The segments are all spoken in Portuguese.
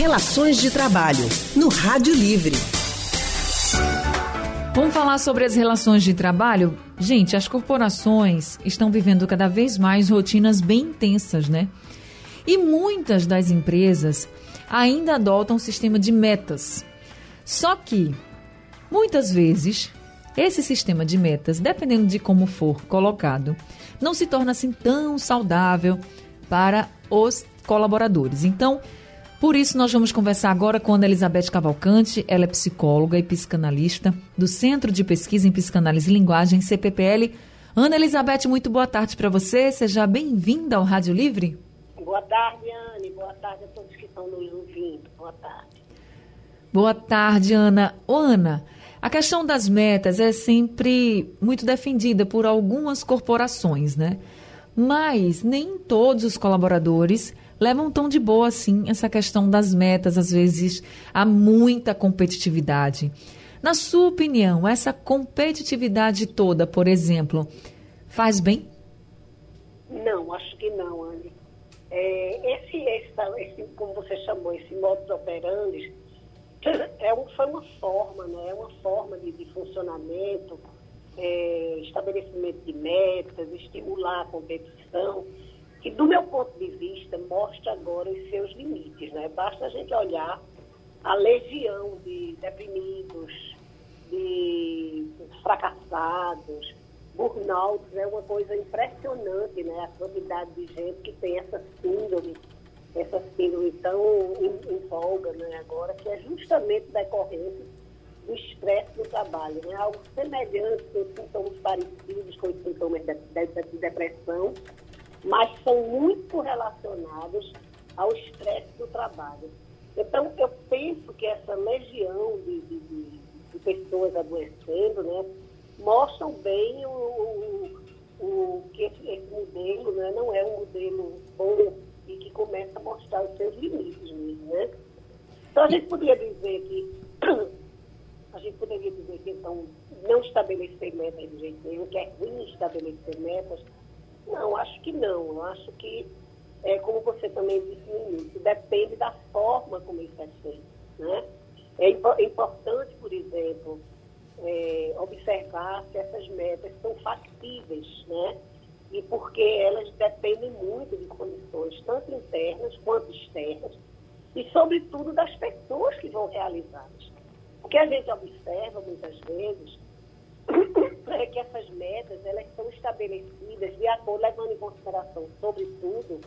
Relações de Trabalho, no Rádio Livre. Vamos falar sobre as relações de trabalho? Gente, as corporações estão vivendo cada vez mais rotinas bem intensas, né? E muitas das empresas ainda adotam o sistema de metas. Só que, muitas vezes, esse sistema de metas, dependendo de como for colocado, não se torna assim tão saudável para os colaboradores. Então, por isso, nós vamos conversar agora com Ana Elizabeth Cavalcante. Ela é psicóloga e psicanalista do Centro de Pesquisa em Psicanálise e Linguagem, CPPL. Ana Elizabeth, muito boa tarde para você. Seja bem-vinda ao Rádio Livre. Boa tarde, Anne. Boa tarde a todos que estão nos ouvindo. Boa tarde. Boa tarde, Ana. Ô, Ana, a questão das metas é sempre muito defendida por algumas corporações, né? Mas nem todos os colaboradores levam tão de boa assim essa questão das metas, às vezes há muita competitividade. Na sua opinião, essa competitividade toda, por exemplo, faz bem? Não, acho que não, Anne. É, esse, esse, esse, como você chamou, esse modus operandi, é um, foi uma forma, né? é uma forma de, de funcionamento, é, estabelecimento de metas, estimular a competição que, do meu ponto de vista, agora os seus limites. Né? Basta a gente olhar a legião de deprimidos, de fracassados, burnouts, é uma coisa impressionante, né? A quantidade de gente que tem essa síndrome, essa síndrome tão em, em voga, né? Agora, que é justamente decorrente do estresse do trabalho, né? Algo semelhante, com sintomas parecidos com os sintomas de, de, de depressão, mas são muito relacionados ao estresse do trabalho. Então, eu penso que essa legião de, de, de, pessoas adoecendo, né, mostram bem o, o, o que esse, esse, modelo né, não é um modelo bom e que começa a mostrar os seus limites mesmo, né? Então, a gente poderia dizer que a gente poderia dizer que então não estabelecer metas de jeito nenhum, que é ruim estabelecer metas, não, acho que não. Eu acho que, como você também disse no início, depende da forma como isso é feito. Né? É, é importante, por exemplo, é, observar se essas metas são factíveis, né? E porque elas dependem muito de condições, tanto internas quanto externas, e, sobretudo, das pessoas que vão realizá-las. O que a gente observa, muitas vezes, é que essas metas elas são estabelecidas de acordo, levando em consideração, sobretudo,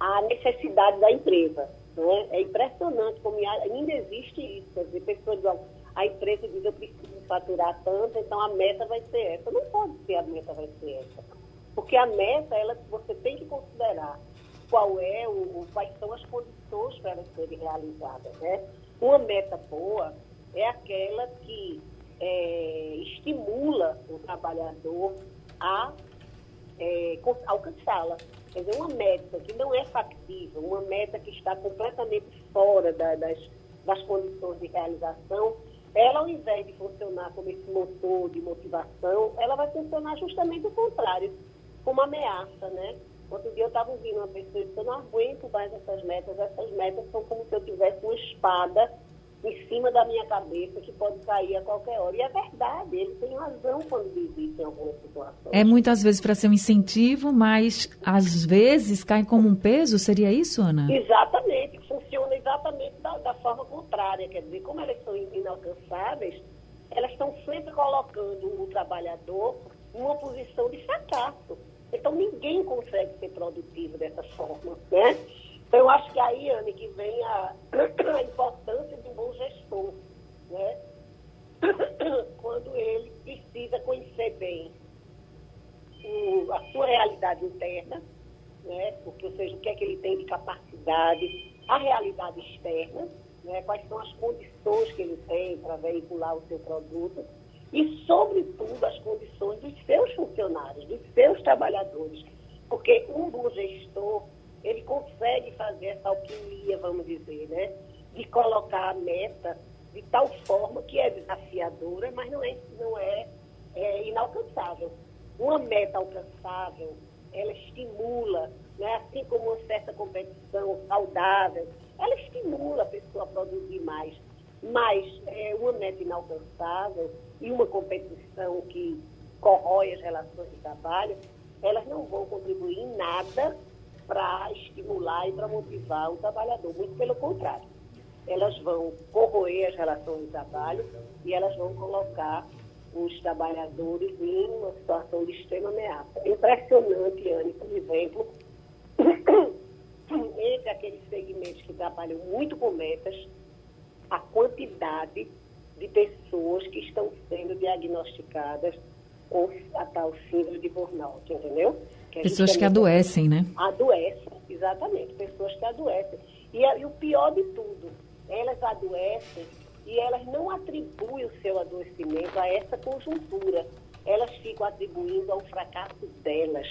a necessidade da empresa. Né? É impressionante como ainda existe isso. Quer dizer, pessoas dizem, a empresa diz eu preciso faturar tanto, então a meta vai ser essa. Não pode ser a meta vai ser essa. Porque a meta, ela, você tem que considerar qual é o, quais são as condições para elas serem realizadas. Né? Uma meta boa é aquela que é, estimula o trabalhador a é, alcançá-la. Quer dizer, uma meta que não é factível, uma meta que está completamente fora da, das, das condições de realização, ela, ao invés de funcionar como esse motor de motivação, ela vai funcionar justamente o contrário, como ameaça, né? Outro dia eu estava ouvindo uma pessoa dizendo, eu não aguento mais essas metas, essas metas são como se eu tivesse uma espada em cima da minha cabeça que pode cair a qualquer hora. E é verdade, ele tem razão quando diz isso em algumas situações. É muitas vezes para ser um incentivo, mas às vezes cai como um peso, seria isso, Ana? Exatamente, funciona exatamente da, da forma contrária. Quer dizer, como elas são inalcançáveis, elas estão sempre colocando o trabalhador em uma posição de fracasso. Então ninguém consegue ser produtivo dessa forma, né? Então, eu acho que aí, Anne, que vem a, a importância de um bom gestor, né? Quando ele precisa conhecer bem o, a sua realidade interna, né? Porque, ou seja, o que é que ele tem de capacidade, a realidade externa, né? quais são as condições que ele tem para veicular o seu produto e, sobretudo, as condições dos seus funcionários, dos seus trabalhadores. Porque um bom gestor ele consegue fazer essa alquimia, vamos dizer, né? De colocar a meta de tal forma que é desafiadora, mas não é, não é, é inalcançável. Uma meta alcançável, ela estimula, né? assim como uma certa competição saudável, ela estimula a pessoa a produzir mais. Mas é uma meta inalcançável e uma competição que corrói as relações de trabalho, elas não vão contribuir em nada para estimular e para motivar o trabalhador, muito pelo contrário. Elas vão corroer as relações de trabalho e elas vão colocar os trabalhadores em uma situação de extrema ameaça. Impressionante, Anne, por exemplo, entre aqueles segmentos que trabalham muito com metas, a quantidade de pessoas que estão sendo diagnosticadas com a tal síndrome de burnout, entendeu? Que pessoas que adoecem, né? Adoecem, exatamente, pessoas que adoecem. E, e o pior de tudo, elas adoecem e elas não atribuem o seu adoecimento a essa conjuntura. Elas ficam atribuindo ao fracasso delas,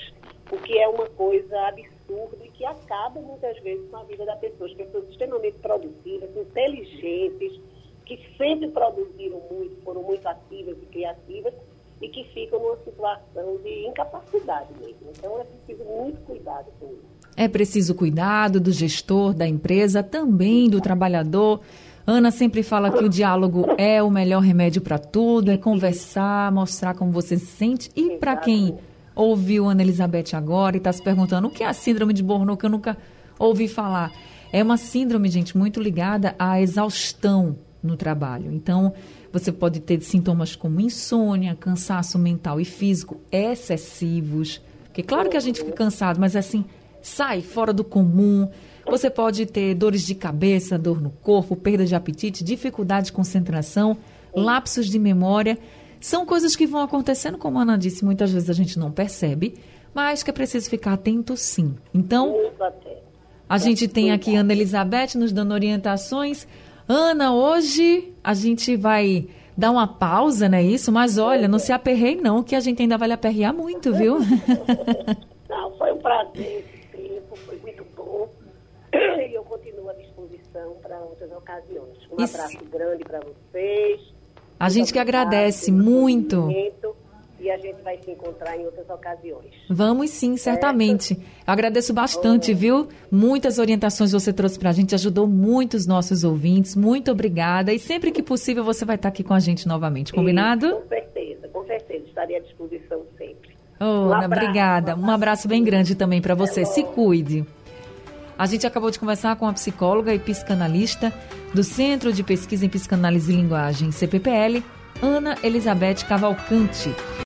o que é uma coisa absurda e que acaba muitas vezes com a vida da pessoa. As pessoas extremamente produtivas, inteligentes, que sempre produziram muito, foram muito ativas e criativas e que ficam numa situação de incapacidade mesmo. Então é preciso muito cuidado com isso. É preciso cuidado do gestor, da empresa, também do trabalhador. Ana sempre fala que o diálogo é o melhor remédio para tudo, é conversar, mostrar como você se sente. E para quem ouviu Ana Elizabeth agora e está se perguntando o que é a síndrome de que eu nunca ouvi falar. É uma síndrome, gente, muito ligada à exaustão no trabalho. Então, você pode ter sintomas como insônia, cansaço mental e físico excessivos. Porque claro que a gente fica cansado, mas assim, sai fora do comum. Você pode ter dores de cabeça, dor no corpo, perda de apetite, dificuldade de concentração, lapsos de memória. São coisas que vão acontecendo, como a Ana disse, muitas vezes a gente não percebe, mas que é preciso ficar atento sim. Então, a gente tem aqui a Ana Elizabeth nos dando orientações. Ana, hoje a gente vai dar uma pausa, não é isso? Mas olha, não se aperrei não, que a gente ainda vai lhe aperrear muito, viu? Não, foi um prazer esse tempo, foi muito bom. E eu continuo à disposição para outras ocasiões. Um isso. abraço grande para vocês. A gente que agradece muito. E a gente vai se encontrar em outras ocasiões. Vamos sim, certamente. Eu agradeço bastante, viu? Muitas orientações você trouxe para a gente, ajudou muito os nossos ouvintes. Muito obrigada. E sempre que possível você vai estar aqui com a gente novamente, combinado? Sim, com certeza, com certeza. Estarei à disposição sempre. Oh, um Ana, obrigada. Um abraço bem grande também para você. Se cuide. A gente acabou de conversar com a psicóloga e psicanalista do Centro de Pesquisa em Psicanálise e Linguagem, CPPL, Ana Elizabeth Cavalcante.